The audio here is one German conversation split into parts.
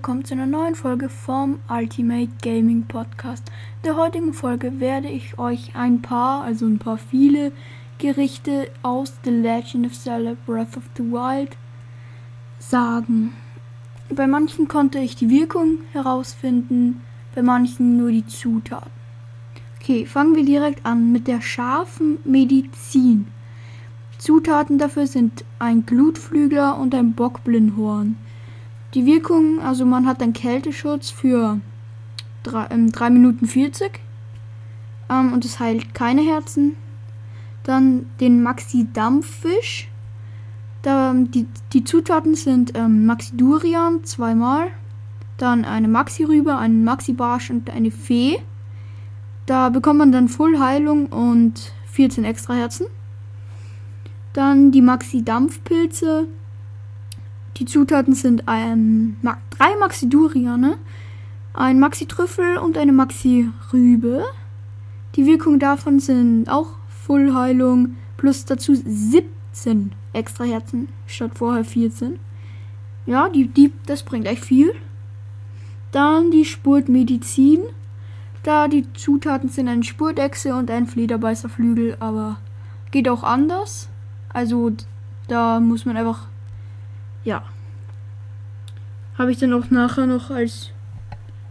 willkommen zu einer neuen Folge vom Ultimate Gaming Podcast. In der heutigen Folge werde ich euch ein paar, also ein paar viele Gerichte aus The Legend of Zelda Breath of the Wild sagen. Bei manchen konnte ich die Wirkung herausfinden, bei manchen nur die Zutaten. Okay, fangen wir direkt an mit der scharfen Medizin. Zutaten dafür sind ein Glutflügler und ein Bockblindhorn. Die Wirkung, also man hat einen Kälteschutz für 3, ähm, 3 Minuten 40 ähm, und es heilt keine Herzen. Dann den Maxi Dampffisch. Da, die, die Zutaten sind ähm, Maxi Durian zweimal, dann eine Maxi Rübe, einen Maxi Barsch und eine Fee. Da bekommt man dann Full Heilung und 14 extra Herzen. Dann die Maxi Dampfpilze. Die Zutaten sind ein, drei Maxi Duriane, ein Maxi Trüffel und eine Maxi Rübe. Die Wirkung davon sind auch Full Heilung plus dazu 17 extra Herzen statt vorher 14. Ja, die, die, das bringt echt viel. Dann die Spurtmedizin. Da die Zutaten sind ein Spurtechse und ein Flederbeißerflügel, aber geht auch anders. Also da muss man einfach ja. Habe ich dann auch nachher noch als.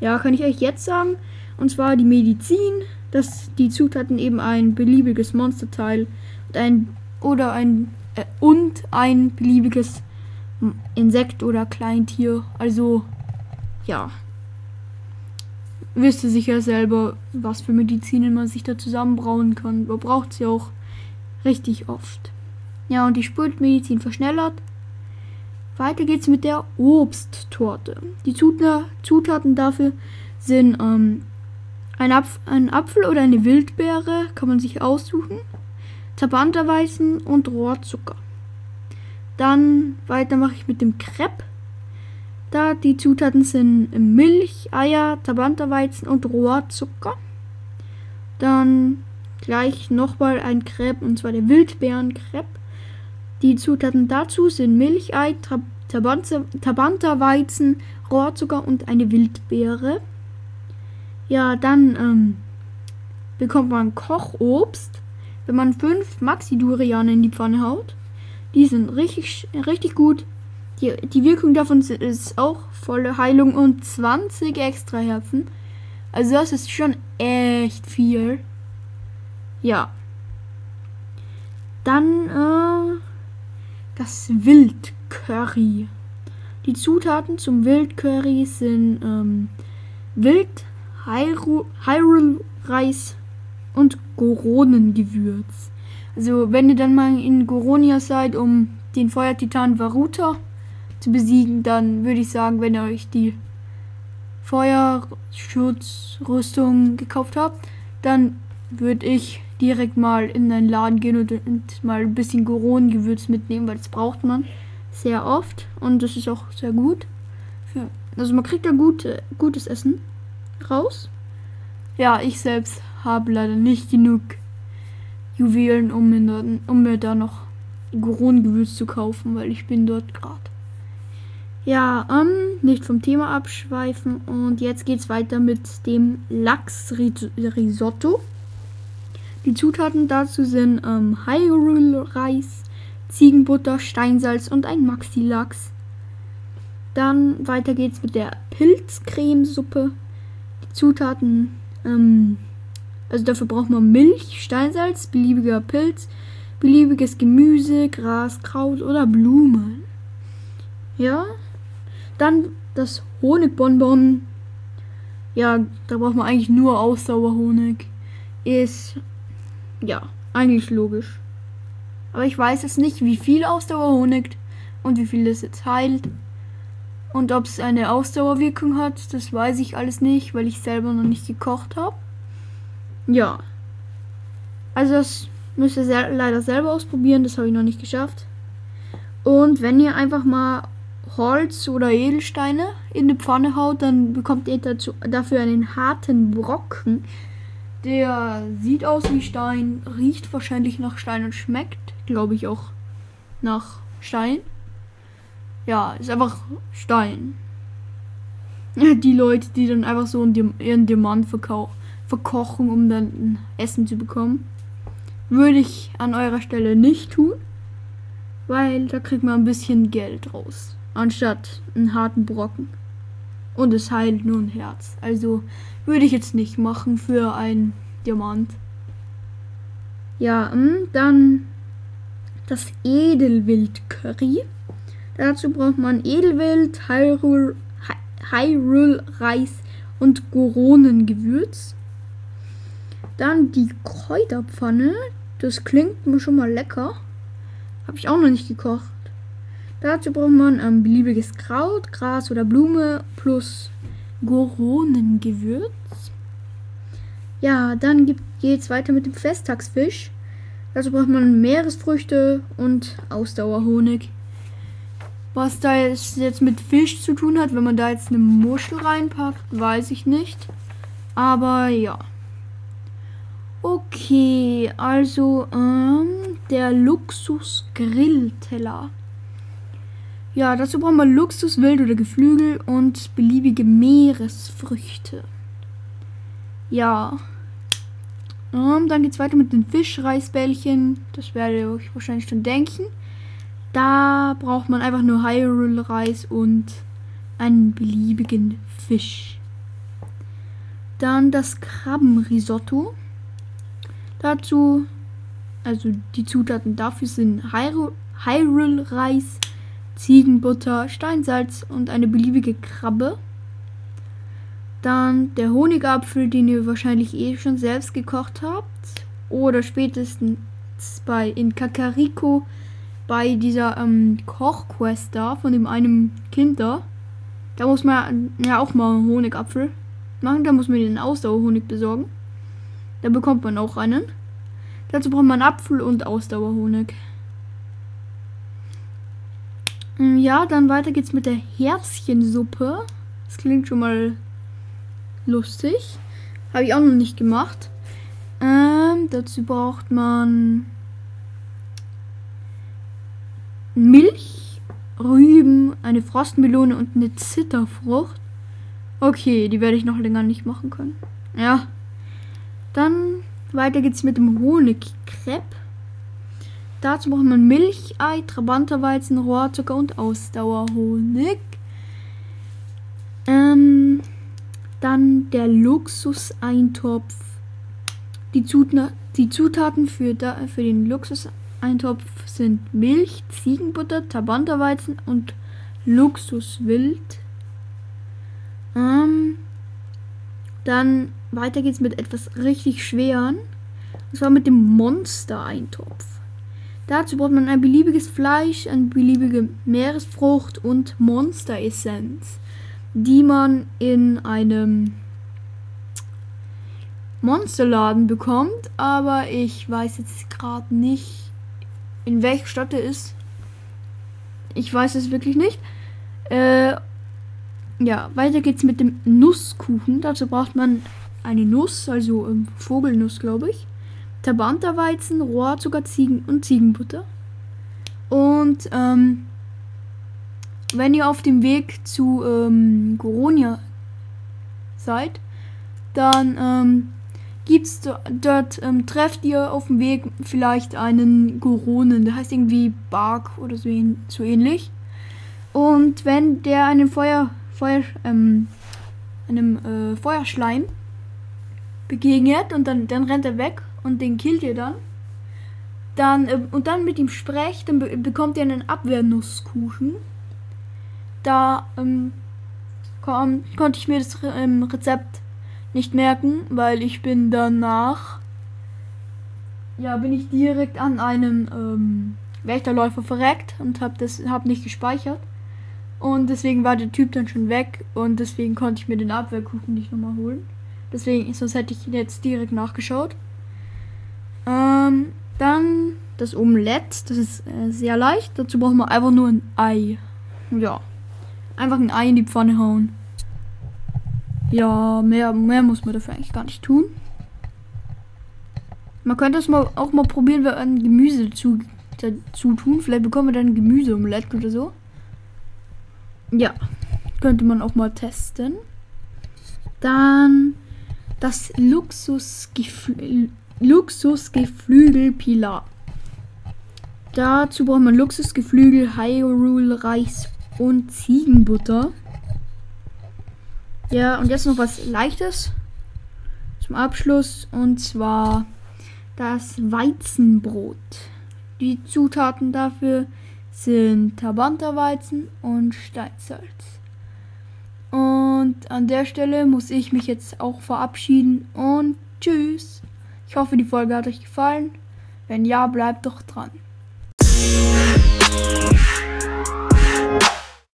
Ja, kann ich euch jetzt sagen. Und zwar die Medizin, dass die Zutaten eben ein beliebiges Monsterteil und ein oder ein äh, und ein beliebiges Insekt oder Kleintier. Also ja. Wisst ihr sicher selber, was für Medizinen man sich da zusammenbrauen kann. Man braucht sie auch richtig oft. Ja, und die Spurtmedizin verschnellert weiter geht's mit der Obsttorte. Die Zutaten dafür sind ähm, ein, Apf ein Apfel oder eine Wildbeere, kann man sich aussuchen. Tabanterweißen und Rohrzucker. Dann weiter mache ich mit dem Crepe. Da die Zutaten sind Milch, Eier, Tabanterweizen und Rohrzucker. Dann gleich nochmal ein Crepe und zwar der Wildbeerencrepe. Die Zutaten dazu sind Milchei, Tabanta-Weizen, Rohrzucker und eine Wildbeere. Ja, dann ähm, bekommt man Kochobst, wenn man fünf Maxi-Duriane in die Pfanne haut. Die sind richtig, richtig gut. Die, die Wirkung davon ist auch volle Heilung und 20 extra Herzen. Also das ist schon echt viel. Ja. Dann, äh, das Wildcurry. Die Zutaten zum Wildcurry sind ähm, Wild, Hyrule-Reis und Goronengewürz. Also wenn ihr dann mal in Goronia seid, um den Feuertitan Varuta zu besiegen, dann würde ich sagen, wenn ihr euch die Feuerschutzrüstung gekauft habt, dann würde ich direkt mal in einen Laden gehen und, und mal ein bisschen Goronengewürz mitnehmen, weil das braucht man sehr oft und das ist auch sehr gut. Für, also man kriegt da gut, gutes Essen raus. Ja, ich selbst habe leider nicht genug Juwelen, um mir, um mir da noch Goronengewürz zu kaufen, weil ich bin dort gerade. Ja, ähm, nicht vom Thema abschweifen und jetzt geht's weiter mit dem Lachs-Risotto. Die Zutaten dazu sind ähm, Hyrule-Reis, Ziegenbutter, Steinsalz und ein Maxi-Lachs. Dann weiter geht's mit der Pilzcremesuppe. Die Zutaten, ähm, also dafür braucht man Milch, Steinsalz, beliebiger Pilz, beliebiges Gemüse, Gras, Kraut oder Blumen. Ja. Dann das Honigbonbon. Ja, da braucht man eigentlich nur Ausdauerhonig. Ist ja, eigentlich logisch. Aber ich weiß es nicht, wie viel Ausdauer honigt und wie viel es jetzt heilt. Und ob es eine Ausdauerwirkung hat, das weiß ich alles nicht, weil ich selber noch nicht gekocht habe. Ja. Also das müsst ihr sel leider selber ausprobieren, das habe ich noch nicht geschafft. Und wenn ihr einfach mal Holz oder Edelsteine in die Pfanne haut, dann bekommt ihr dazu, dafür einen harten Brocken, der sieht aus wie Stein, riecht wahrscheinlich nach Stein und schmeckt, glaube ich, auch nach Stein. Ja, ist einfach Stein. Die Leute, die dann einfach so ihren Diamant verkochen, um dann Essen zu bekommen. Würde ich an eurer Stelle nicht tun. Weil da kriegt man ein bisschen Geld raus. Anstatt einen harten Brocken. Und es heilt nur ein Herz. Also würde ich jetzt nicht machen für ein Diamant. Ja, hm, dann das Edelwild Curry. Dazu braucht man Edelwild, Hyrule, Hyrule Reis und Goronengewürz. Dann die Kräuterpfanne. Das klingt mir schon mal lecker. Habe ich auch noch nicht gekocht. Dazu braucht man ein ähm, beliebiges Kraut, Gras oder Blume plus Goronengewürz. Ja, dann geht es weiter mit dem Festtagsfisch. Dazu braucht man Meeresfrüchte und Ausdauerhonig. Was da jetzt mit Fisch zu tun hat, wenn man da jetzt eine Muschel reinpackt, weiß ich nicht. Aber ja. Okay, also ähm, der Luxus-Grillteller. Ja, dazu brauchen wir Luxus, Wild oder Geflügel und beliebige Meeresfrüchte. Ja. Um, dann es weiter mit den Fischreisbällchen. Das werdet ihr euch wahrscheinlich schon denken. Da braucht man einfach nur Hyrule-Reis und einen beliebigen Fisch. Dann das Krabbenrisotto. Dazu, also die Zutaten dafür sind Hyrule-Reis, Ziegenbutter, Steinsalz und eine beliebige Krabbe. Dann der Honigapfel, den ihr wahrscheinlich eh schon selbst gekocht habt. Oder spätestens bei in Kakariko bei dieser ähm, Kochquest da von dem einen Kind da. Da muss man ja auch mal einen Honigapfel machen. Da muss man den Ausdauerhonig besorgen. Da bekommt man auch einen. Dazu braucht man Apfel und Ausdauerhonig. Mm, ja, dann weiter geht's mit der Herzchensuppe. Das klingt schon mal lustig. Habe ich auch noch nicht gemacht. Ähm, dazu braucht man Milch, Rüben, eine Frostmelone und eine Zitterfrucht. Okay, die werde ich noch länger nicht machen können. Ja. Dann weiter geht's mit dem Honigcrepe. Dazu braucht man Milch, Ei, Trabanterweizen, Rohrzucker und Ausdauerhonig. Ähm, dann der Luxuseintopf. Die, Zutna die Zutaten für, da, für den Luxuseintopf sind Milch, Ziegenbutter, Trabanterweizen und Luxuswild. Ähm, dann weiter geht's mit etwas richtig schweren. Und zwar mit dem Monster-Eintopf. Dazu braucht man ein beliebiges Fleisch, eine beliebige Meeresfrucht und Monsteressenz, die man in einem Monsterladen bekommt, aber ich weiß jetzt gerade nicht, in welcher Stadt er ist. Ich weiß es wirklich nicht. Äh, ja, weiter geht's mit dem Nusskuchen. Dazu braucht man eine Nuss, also ähm, Vogelnuss, glaube ich. Tabanterweizen, Rohrzucker, Ziegen und Ziegenbutter. Und ähm, wenn ihr auf dem Weg zu ähm, Goronia seid, dann ähm, gibt's dort ähm, trefft ihr auf dem Weg vielleicht einen Goronen, der heißt irgendwie Bark oder so, so ähnlich. Und wenn der einen Feuer, Feuer, ähm, einem äh, Feuerschleim begegnet und dann, dann rennt er weg und den killt ihr dann. Dann, äh, und dann mit ihm sprecht, dann be bekommt ihr einen Abwehrnusskuchen. Da ähm, kon konnte ich mir das ähm, Rezept nicht merken, weil ich bin danach, ja, bin ich direkt an einem ähm, Wächterläufer verreckt und habe das hab nicht gespeichert. Und deswegen war der Typ dann schon weg und deswegen konnte ich mir den Abwehrkuchen nicht nochmal holen. Deswegen, sonst hätte ich jetzt direkt nachgeschaut. Ähm, dann das Omelett. Das ist äh, sehr leicht. Dazu braucht man einfach nur ein Ei. Ja. Einfach ein Ei in die Pfanne hauen. Ja, mehr, mehr muss man dafür eigentlich gar nicht tun. Man könnte es mal auch mal probieren, wenn ein Gemüse dazu, dazu tun. Vielleicht bekommen wir dann ein Gemüseomelett oder so. Ja. könnte man auch mal testen. Dann das Luxusgeflü Luxusgeflügelpilar. Dazu braucht man Luxusgeflügel, Hyrule, Reis und Ziegenbutter. Ja, und jetzt noch was Leichtes zum Abschluss. Und zwar das Weizenbrot. Die Zutaten dafür sind Tabanta-Weizen und Steinsalz. Und an der Stelle muss ich mich jetzt auch verabschieden und tschüss. Ich hoffe, die Folge hat euch gefallen. Wenn ja, bleibt doch dran.